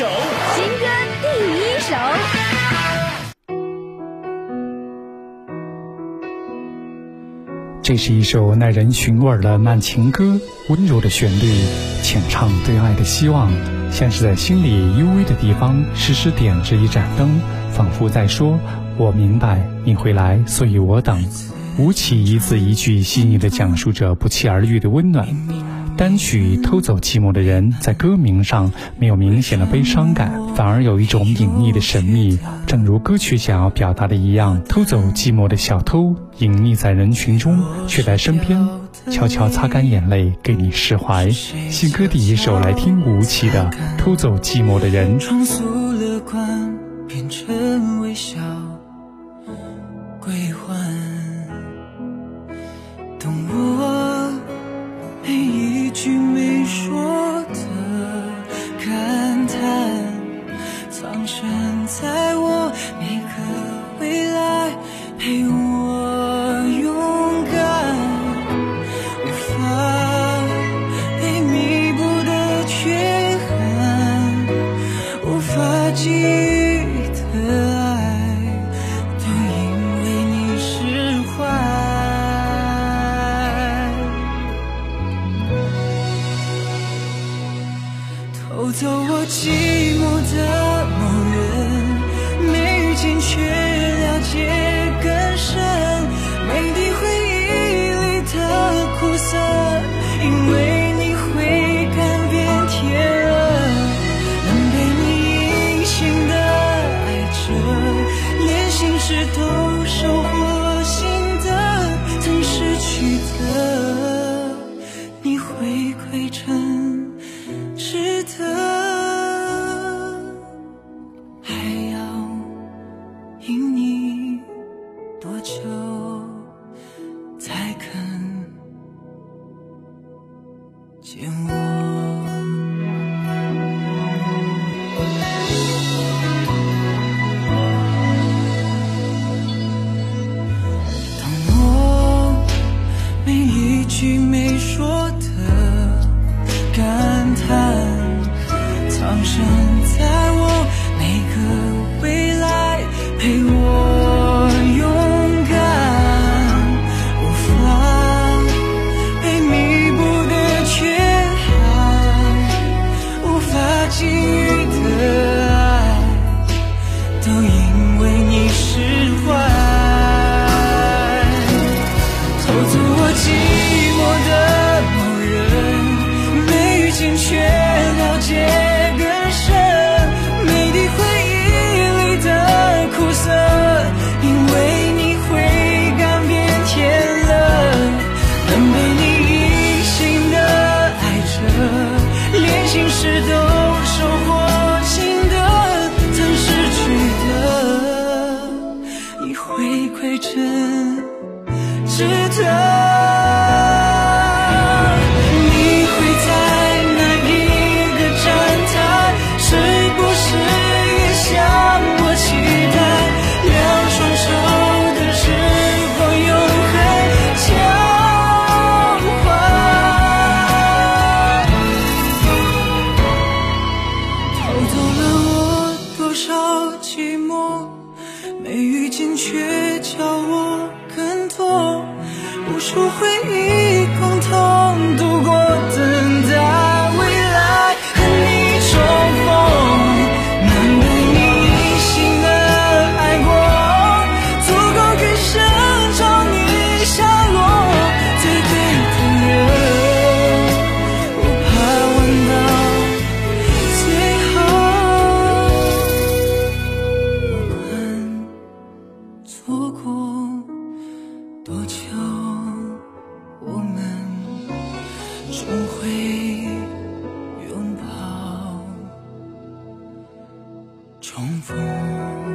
首，新歌第一首。这是一首耐人寻味的慢情歌，温柔的旋律，浅唱对爱的希望，像是在心里幽微的地方时时点着一盏灯，仿佛在说：“我明白你会来，所以我等。”吴起一字一句细腻的讲述着不期而遇的温暖。单曲《偷走寂寞的人》在歌名上没有明显的悲伤感，反而有一种隐匿的神秘，正如歌曲想要表达的一样：偷走寂寞的小偷，隐匿在人群中，却在身边悄悄擦干眼泪，给你释怀。新歌第一首来听吴奇的《偷走寂寞的人》。竟没说偷走我寂寞的某人，没遇见却了解更深。就才肯见我。当我每一句没说的感叹苍生多少寂寞，没遇见却叫我更多，无数回忆共同度过。重逢。